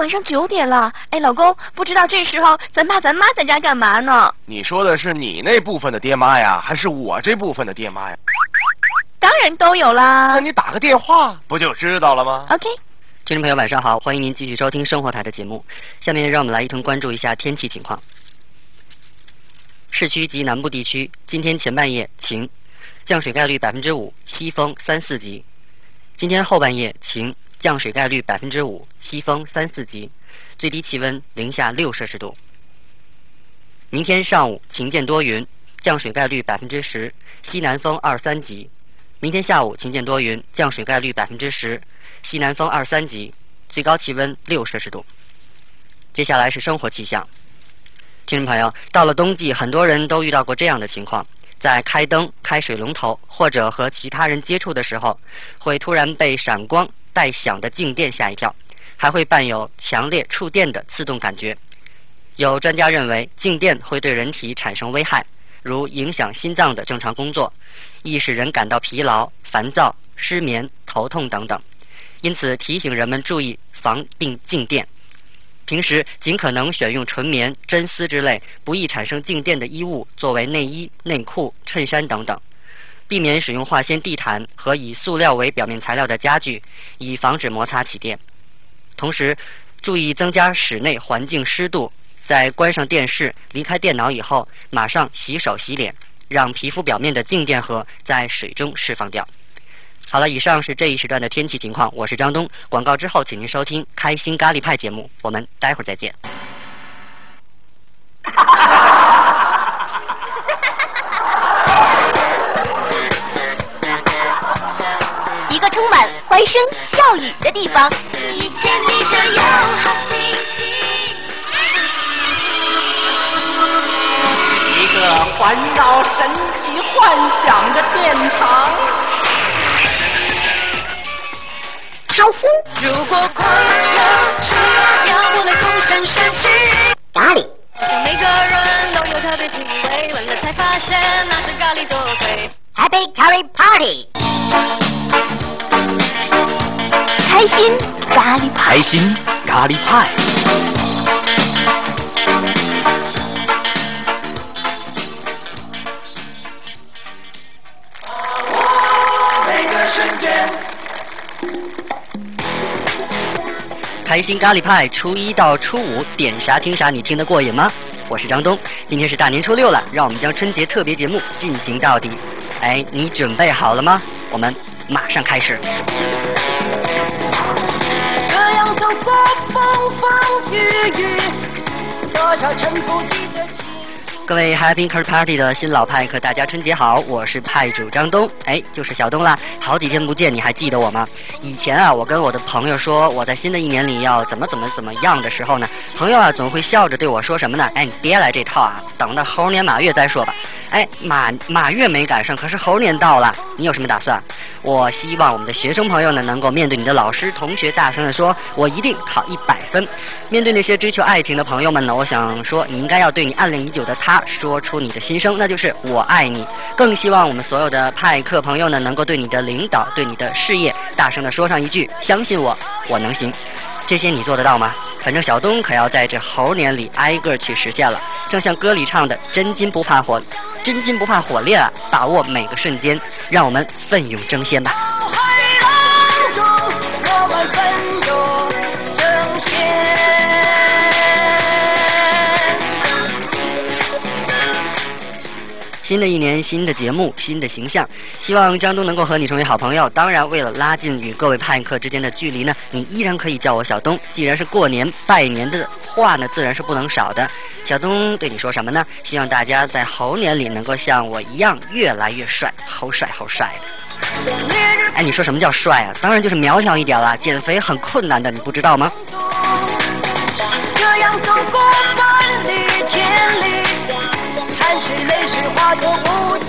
晚上九点了。哎，老公，不知道这时候咱爸咱妈在家干嘛呢？你说的是你那部分的爹妈呀，还是我这部分的爹妈呀？当然都有啦。那你打个电话不就知道了吗？OK。听众朋友，晚上好，欢迎您继续收听生活台的节目。下面让我们来一同关注一下天气情况。市区及南部地区今天前半夜晴，降水概率百分之五，西风三四级。今天后半夜晴，降水概率百分之五，西风三四级，最低气温零下六摄氏度。明天上午晴间多云，降水概率百分之十，西南风二三级。明天下午晴间多云，降水概率百分之十，西南风二三级，最高气温六摄氏度。接下来是生活气象，听众朋友，到了冬季，很多人都遇到过这样的情况。在开灯、开水龙头或者和其他人接触的时候，会突然被闪光带响的静电吓一跳，还会伴有强烈触电的刺痛感觉。有专家认为，静电会对人体产生危害，如影响心脏的正常工作，易使人感到疲劳、烦躁、失眠、头痛等等。因此，提醒人们注意防病静电。平时尽可能选用纯棉、真丝之类不易产生静电的衣物作为内衣、内裤、衬衫等等，避免使用化纤地毯和以塑料为表面材料的家具，以防止摩擦起电。同时，注意增加室内环境湿度，在关上电视、离开电脑以后，马上洗手洗脸，让皮肤表面的静电荷在水中释放掉。好了，以上是这一时段的天气情况。我是张东，广告之后，请您收听《开心咖喱派》节目。我们待会儿再见。充满欢声笑语的地方。一见你就有好心情。一个环绕神奇幻想的殿堂。开心。如果快乐除了掉不来共享失去。咖喱。好像每个人都有特别体味，闻了才发现那是咖喱多贵。Happy Curry Party。开心咖喱派。开心咖喱派。每个瞬间。开心咖喱派，初一到初五点啥听啥，你听得过瘾吗？我是张东，今天是大年初六了，让我们将春节特别节目进行到底。哎，你准备好了吗？我们马上开始。样走风风雨雨，多少沉浮记得清。各位 Happy Car Party 的新老派客，大家春节好！我是派主张东，哎，就是小东啦。好几天不见，你还记得我吗？以前啊，我跟我的朋友说我在新的一年里要怎么怎么怎么样的时候呢，朋友啊总会笑着对我说什么呢？哎，你别来这套啊，等到猴年马月再说吧。哎，马马月没赶上，可是猴年到了，你有什么打算？我希望我们的学生朋友呢，能够面对你的老师、同学，大声的说：“我一定考一百分。”面对那些追求爱情的朋友们呢，我想说，你应该要对你暗恋已久的他说出你的心声，那就是“我爱你”。更希望我们所有的派客朋友呢，能够对你的领导、对你的事业，大声的说上一句：“相信我，我能行。”这些你做得到吗？反正小东可要在这猴年里挨个去实现了。正像歌里唱的：“真金不怕火，真金不怕火炼啊！把握每个瞬间，让我们奋勇争先吧！”，新的一年，新的节目，新的形象，希望张东能够和你成为好朋友。当然，为了拉近与各位派客之间的距离呢，你依然可以叫我小东。既然是过年拜年的话呢，自然是不能少的。小东对你说什么呢？希望大家在猴年里能够像我一样越来越帅，猴帅猴帅的。哎，你说什么叫帅啊？当然就是苗条一点啦，减肥很困难的，你不知道吗？这样走过万里千里，水泪水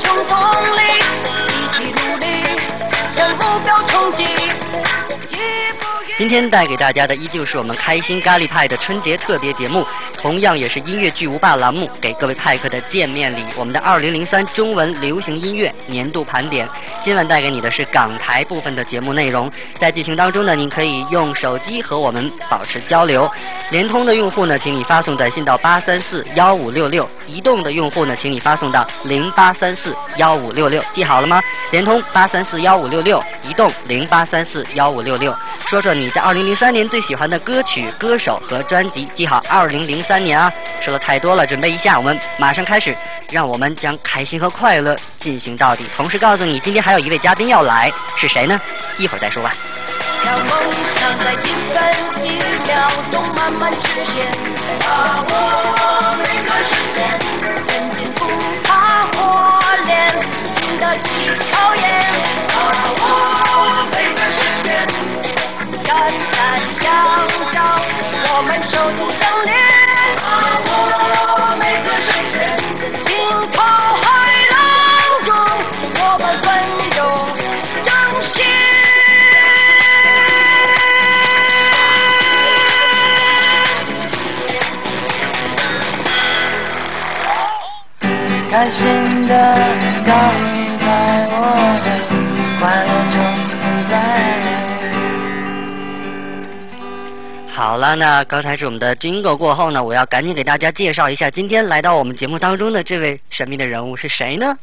今天带给大家的依旧是我们开心咖喱派的春节特别节目，同样也是音乐巨无霸栏目给各位派客的见面礼，我们的二零零三中文流行音乐年度盘点。今晚带给你的是港台部分的节目内容，在进行当中呢，您可以用手机和我们保持交流。联通的用户呢，请你发送短信到八三四幺五六六；移动的用户呢，请你发送到零八三四幺五六六。记好了吗？联通八三四幺五六六，移动零八三四幺五六六。说说你在二零零三年最喜欢的歌曲、歌手和专辑。记好，二零零三年啊，说的太多了，准备一下，我们马上开始，让我们将开心和快乐进行到底。同时告诉你，今天还有一位嘉宾要来，是谁呢？一会儿再说吧。让梦想在一分一秒钟慢慢实现，把握每个瞬间，真金不怕火炼，经得起考验。我们手足相连。把握每个瞬间，惊涛骇浪中，我们奋勇争先。开心的好了，那刚才是我们的 Jingle 过后呢，我要赶紧给大家介绍一下今天来到我们节目当中的这位神秘的人物是谁呢？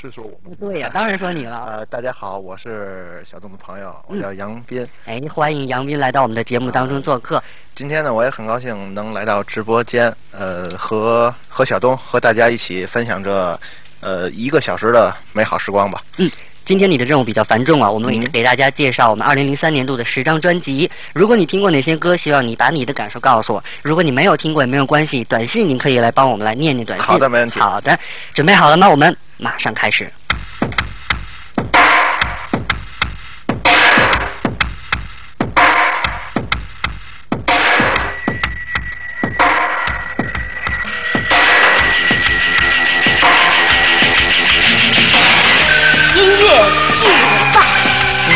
是说我吗？对呀，当然说你了。呃，大家好，我是小东的朋友，我叫杨斌。哎，欢迎杨斌来到我们的节目当中做客。今天呢，我也很高兴能来到直播间，呃，和和小东和大家一起分享这呃一个小时的美好时光吧。嗯，今天你的任务比较繁重啊，我们给大家介绍我们二零零三年度的十张专辑。如果你听过哪些歌，希望你把你的感受告诉我；如果你没有听过也没有关系，短信您可以来帮我们来念念短信。好的，没问题。好的，准备好了吗？我们。马上开始。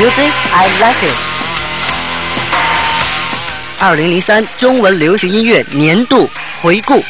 ，Music I like it。二零零三中文流行音乐年度回顾。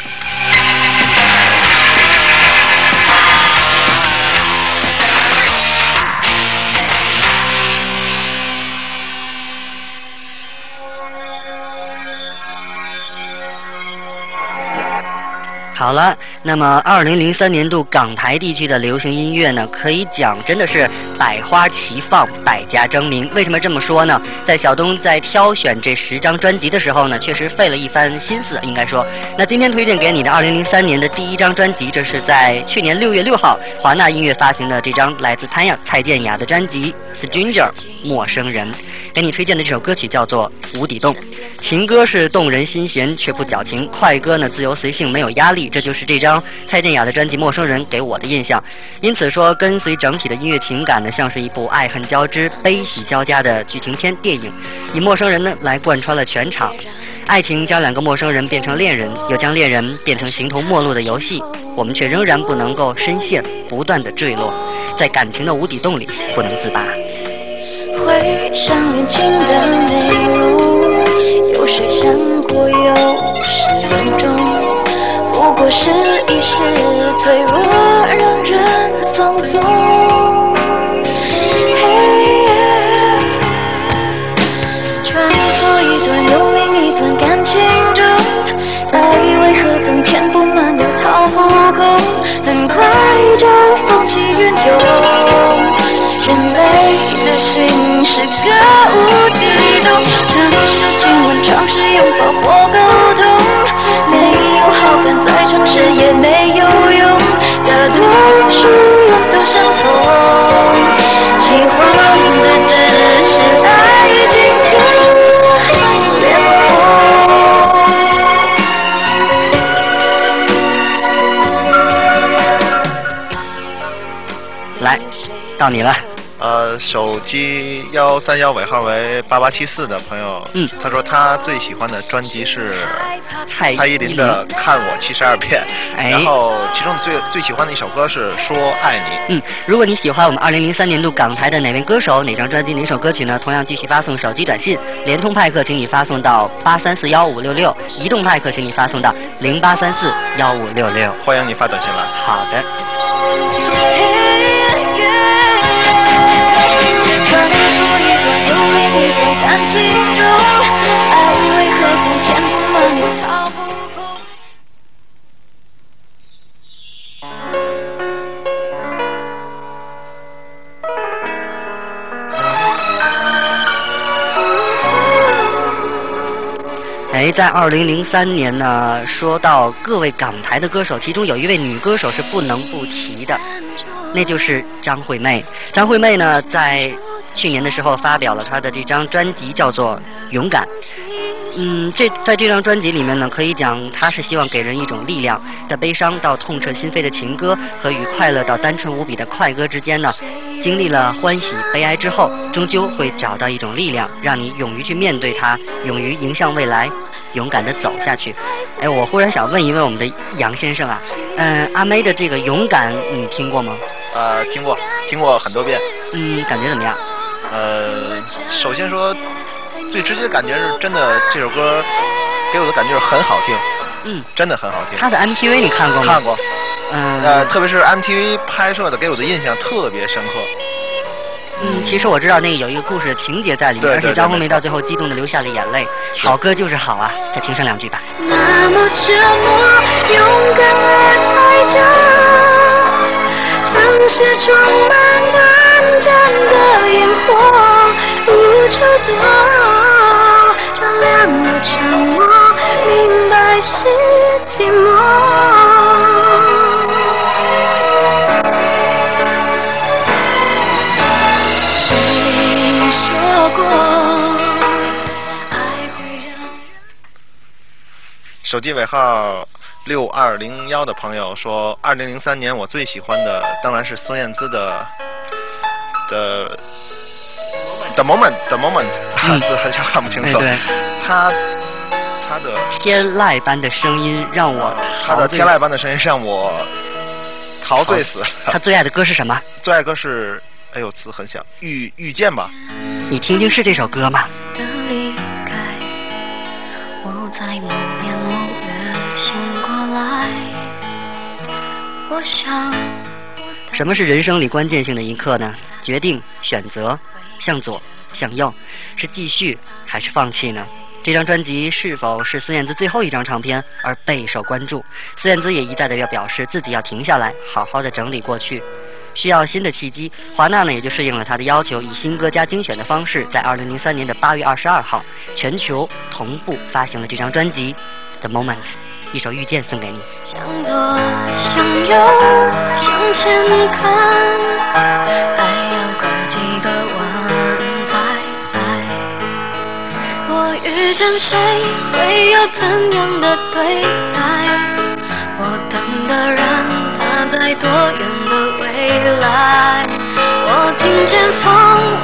好了，那么二零零三年度港台地区的流行音乐呢，可以讲真的是百花齐放，百家争鸣。为什么这么说呢？在小东在挑选这十张专辑的时候呢，确实费了一番心思，应该说。那今天推荐给你的二零零三年的第一张专辑，这是在去年六月六号华纳音乐发行的这张来自潘阳蔡健雅的专辑《Stranger》陌生人。给你推荐的这首歌曲叫做《无底洞》。情歌是动人心弦却不矫情，快歌呢自由随性没有压力，这就是这张蔡健雅的专辑《陌生人》给我的印象。因此说，跟随整体的音乐情感呢，像是一部爱恨交织、悲喜交加的剧情片电影，以陌生人呢来贯穿了全场。爱情将两个陌生人变成恋人，又将恋人变成形同陌路的游戏，我们却仍然不能够深陷，不断的坠落在感情的无底洞里，不能自拔。回想年轻的内容。有谁想过有始有终？不过是一时脆弱，让人放纵。穿梭一段又另一段感情中，爱为何总填不满又掏不空？很快就风起云涌。是个无底洞。尝试拥抱或沟通，没有好感再尝试也没有用，大多数人都相同，喜欢的只是爱情和脸孔。来，到你了。呃，手机幺三幺尾号为八八七四的朋友。嗯，他说他最喜欢的专辑是蔡蔡依林的《看我七十二变》，哎然后其中最最喜欢的一首歌是《说爱你》。嗯，如果你喜欢我们二零零三年度港台的哪位歌手、哪张专辑、哪首歌曲呢？同样继续发送手机短信，联通派克请你发送到八三四幺五六六，移动派克请你发送到零八三四幺五六六。欢迎你发短信来。好的。在二零零三年呢，说到各位港台的歌手，其中有一位女歌手是不能不提的，那就是张惠妹。张惠妹呢，在去年的时候发表了她的这张专辑，叫做《勇敢》。嗯，这在这张专辑里面呢，可以讲她是希望给人一种力量，在悲伤到痛彻心扉的情歌和与快乐到单纯无比的快歌之间呢，经历了欢喜、悲哀之后，终究会找到一种力量，让你勇于去面对它，勇于迎向未来，勇敢的走下去。哎，我忽然想问一问我们的杨先生啊，嗯，阿妹的这个《勇敢》你听过吗？呃，听过，听过很多遍。嗯，感觉怎么样？呃，首先说，最直接的感觉是真的，这首歌给我的感觉是很好听，嗯，真的很好听。他的 MTV 你看过吗？看过。嗯。呃，特别是 MTV 拍摄的，给我的印象特别深刻。嗯，其实我知道那个有一个故事的情节在里面，而且张红梅到最后激动的流下了眼泪。好歌就是好啊，再听上两句吧。那么折磨，勇敢而爱着，城市充满短暂的烟火，无处躲，手机尾号六二零幺的朋友说，二零零三年我最喜欢的当然是孙燕姿的的 The Moment The Moment，嗯字 很像看不清楚。哎对他他的天籁般的声音让我他的天籁般的声音让我陶醉死。他最爱的歌是什么？最爱歌是，哎呦词很小，遇遇见吧。你听听是这首歌吗？的离开，我在什么是人生里关键性的一刻呢？决定、选择，向左、向右，是继续还是放弃呢？这张专辑是否是孙燕姿最后一张唱片而备受关注？孙燕姿也一再的要表示自己要停下来，好好的整理过去，需要新的契机。华纳呢也就适应了他的要求，以新歌加精选的方式，在二零零三年的八月二十二号，全球同步发行了这张专辑《The Moment》，一首《遇见》送给你。向左，向右，向前看，还要过几个弯才来。我遇见谁，会有怎样的对待？我等的人，他在多远的未来？我听见风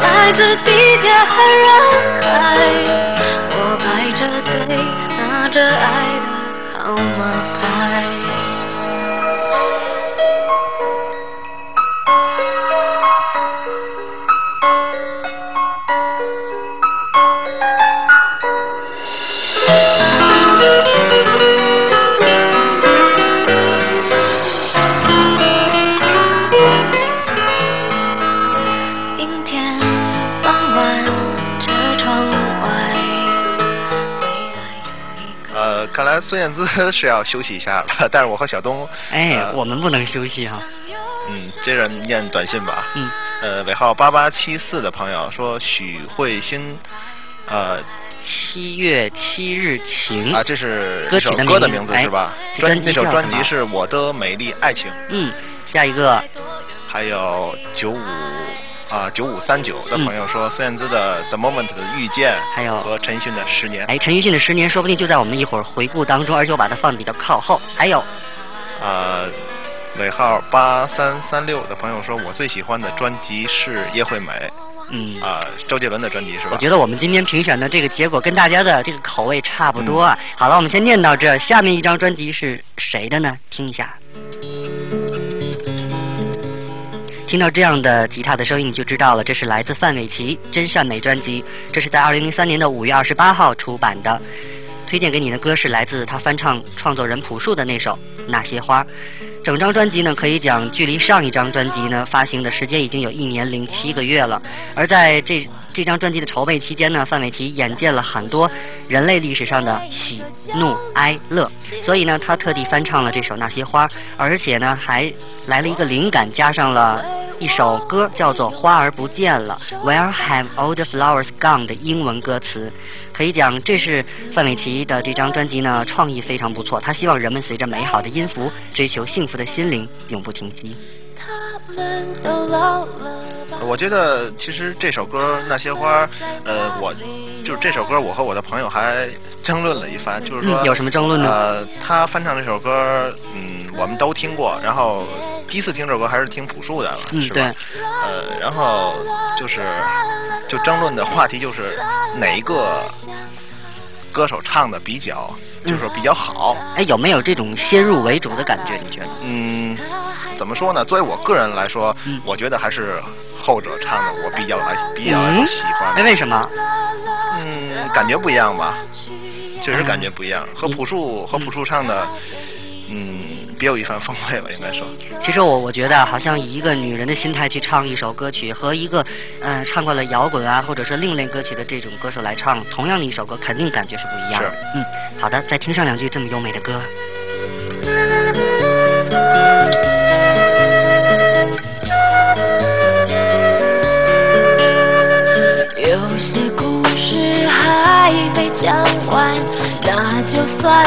来自地铁和人海，我排着队，拿着爱么爱。孙燕姿是要休息一下了，但是我和小东，哎，呃我们不能休息啊。嗯，接着念短信吧。嗯，呃，尾号八八七四的朋友说许慧欣，呃七月七日晴啊，这是歌曲的歌的名字是吧？哎专那首专辑是我的美丽爱情，嗯，下一个还有九五啊九五三九的朋友说孙燕姿的 The Moment 的遇见，嗯还有和陈奕迅的十年。哎，陈奕迅的《十年》说不定就在我们一会儿回顾当中，而且我把它放比较靠后。还有，呃，尾号八三三六的朋友说，我最喜欢的专辑是叶惠美，嗯啊，周杰伦的专辑是吧？我觉得我们今天评选的这个结果跟大家的这个口味差不多。啊。好了，我们先念到这，下面一张专辑是谁的呢？听一下。听到这样的吉他的声音，你就知道了，这是来自范玮琪《真善美》专辑。这是在二零零三年的五月二十八号出版的。推荐给你的歌是来自他翻唱创作人朴树的那首《那些花》。整张专辑呢，可以讲距离上一张专辑呢发行的时间已经有一年零七个月了。而在这这张专辑的筹备期间呢，范玮琪眼见了很多人类历史上的喜怒哀乐，所以呢，他特地翻唱了这首《那些花》，而且呢，还来了一个灵感，加上了。一首歌叫做《花儿不见了》，Where have all the flowers gone？的英文歌词，可以讲这是范玮琪的这张专辑呢，创意非常不错。他希望人们随着美好的音符，追求幸福的心灵，永不停息。我觉得其实这首歌那些花，呃，我就是这首歌，我和我的朋友还争论了一番，就是说有什么争论呢？呃，他翻唱这首歌，嗯，我们都听过，然后。第一次听这首歌还是听朴树的了，是吧？呃，然后就是就争论的话题就是哪一个歌手唱的比较就是说比较好？哎，有没有这种先入为主的感觉？你觉得？嗯，怎么说呢？作为我个人来说，我觉得还是后者唱的我比较来比较喜欢。哎，为什么？嗯，感觉不一样吧？确实感觉不一样，和朴树和朴树唱的，嗯。别有一番风味吧，应该说。其实我我觉得，好像以一个女人的心态去唱一首歌曲，和一个嗯唱惯了摇滚啊，或者说另类歌曲的这种歌手来唱同样的一首歌，肯定感觉是不一样。是。嗯，好的，再听上两句这么优美的歌。有些故事还没讲完，那就算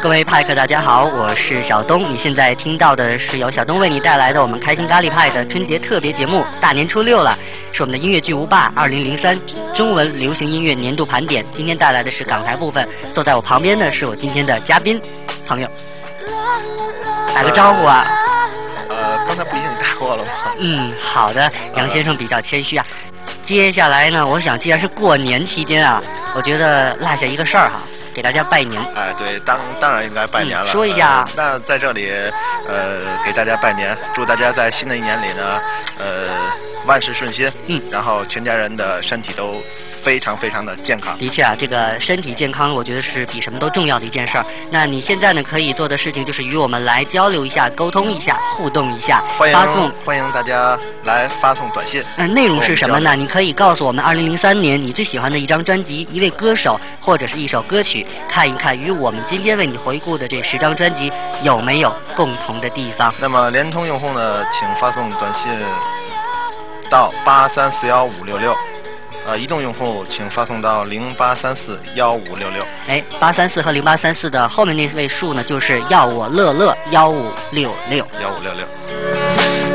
各位派克，大家好，我是小东。你现在听到的是由小东为你带来的我们开心咖喱派的春节特别节目。大年初六了，是我们的音乐巨无霸二零零三中文流行音乐年度盘点。今天带来的是港台部分，坐在我旁边的是我今天的嘉宾朋友，打个招呼啊。呃，刚才不已经打过了吗？嗯，好的，杨先生比较谦虚啊。接下来呢，我想既然是过年期间啊，我觉得落下一个事儿哈。给大家拜年，哎，对，当当然应该拜年了。说一下，那在这里，呃，给大家拜年，祝大家在新的一年里呢，呃，万事顺心，嗯，然后全家人的身体都。非常非常的健康。的确啊，这个身体健康，我觉得是比什么都重要的一件事儿。那你现在呢，可以做的事情就是与我们来交流一下、沟通一下、互动一下。欢迎发送，欢迎大家来发送短信。嗯，内容是什么呢？你可以告诉我们，二零零三年你最喜欢的一张专辑、一位歌手或者是一首歌曲，看一看与我们今天为你回顾的这十张专辑有没有共同的地方。那么联通用户呢，请发送短信到八三四幺五六六。呃，移动用户请发送到零八三四幺五六六。哎，八三四和零八三四的后面那位数呢，就是要我乐乐幺五六六。幺五六六。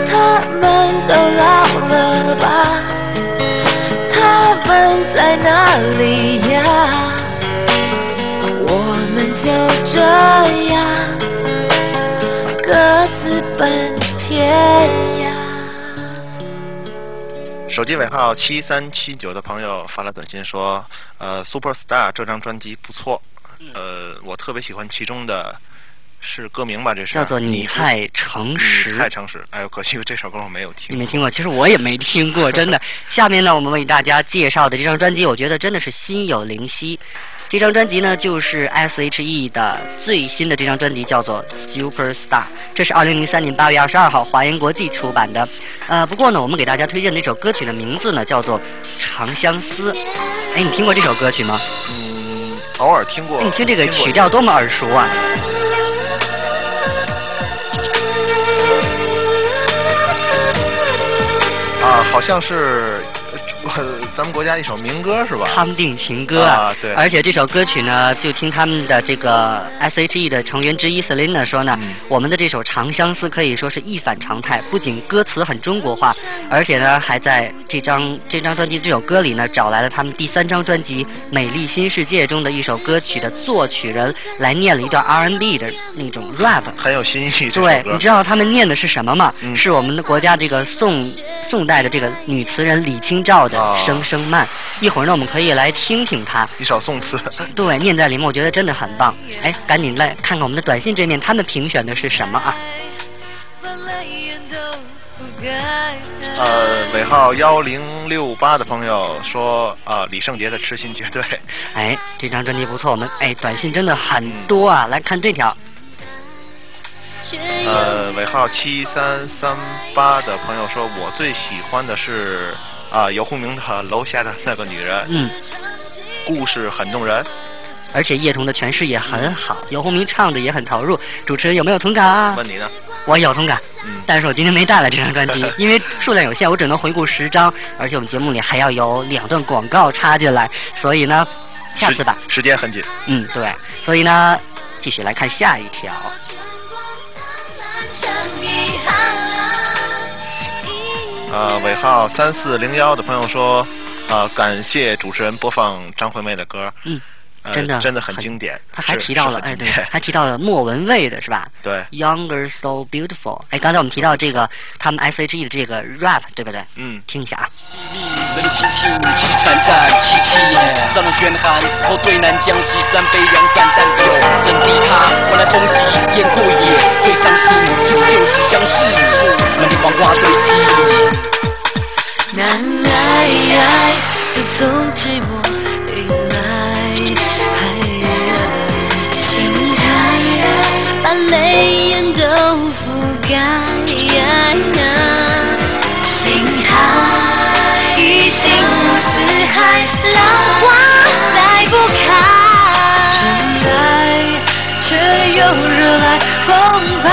他们都老了吧？他们在哪里呀？我们就这手机尾号七三七九的朋友发了短信说：“呃，Superstar 这张专辑不错，呃，我特别喜欢其中的，是歌名吧？这是叫做你太诚实，太诚实。哎呦，可惜这首歌我没有听。你没听过？其实我也没听过，真的。下面呢，我们为大家介绍的这张专辑，我觉得真的是心有灵犀。这张专辑呢，就是 S.H.E 的最新的这张专辑，叫做 Superstar。这是二零零三年八月二十二号华研国际出版的。呃，不过呢，我们给大家推荐这首歌曲的名字呢，叫做《长相思》。哎，你听过这首歌曲吗？嗯，偶尔听过。你听这个曲调多么耳熟啊！啊，好像是。咱们国家一首民歌是吧？康定情歌啊，对。而且这首歌曲呢，就听他们的这个 S.H.E 的成员之一 Selina 说呢，我们的这首《长相思》可以说是一反常态，不仅歌词很中国化，而且呢，还在这张这张专辑这首歌里呢，找来了他们第三张专辑《美丽新世界》中的一首歌曲的作曲人来念了一段 R&B 的那种 rap，很有新意。对，你知道他们念的是什么吗？是我们的国家这个宋宋代的这个女词人李清照的《声声慢》。一会儿呢，我们可以来听听他一首宋词。对，念在里面，我觉得真的很棒。哎，赶紧来看看我们的短信这面，他们评选的是什么啊？呃，尾号幺零六八的朋友说，呃，李圣杰的《痴心绝对》。哎，这张专辑不错，我们哎，短信真的很多啊。来看这条。呃，尾号七三三八的朋友说，我最喜欢的是啊，游鸿明的《楼下的那个女人》。嗯。故事很动人。而且叶童的诠释也很好，游鸿明唱的也很投入。主持人有没有同感啊？问你呢？我有同感。嗯。但是我今天没带来这张专辑，因为数量有限，我只能回顾十张，而且我们节目里还要有两段广告插进来，所以呢，下次吧。时间很紧。嗯，对。所以呢，继续来看下一条。呃，尾号三四零幺的朋友说，呃，感谢主持人播放张惠妹的歌。嗯。真的真的很经典，他还提到了哎对，还提到了莫文蔚的是吧？对，Younger so beautiful。哎，刚才我们提到这个他们 S.H.E 的这个 rap 对不对？嗯，听一下啊。原来爱自从寂寞以来，哎、请开，把泪眼都覆盖。心海已心如四海，浪花再不开，真爱却又热爱澎湃。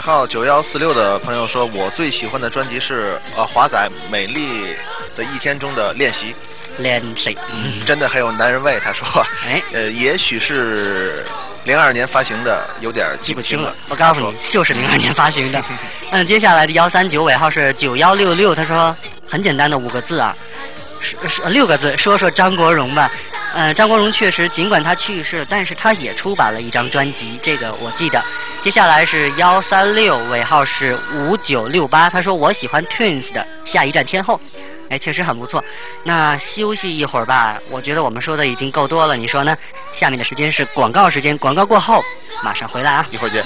尾号九幺四六的朋友说，我最喜欢的专辑是呃华仔《美丽的一天》中的练习。练习，真的很有男人味。他说，哎，呃，也许是零二年发行的，有点记不清了。我告诉你，就是零二年发行的。嗯，接下来的幺三九尾号是九幺六六。他说，很简单的五个字啊，是是六个字，说说张国荣吧。嗯，张国荣确实，尽管他去世了，但是他也出版了一张专辑，这个我记得。接下来是幺三六尾号是五九六八。他说，我喜欢 Twins 的《下一站天后》。哎，确实很不错。那休息一会儿吧，我觉得我们说的已经够多了，你说呢？下面的时间是广告时间，广告过后马上回来啊，一会儿见。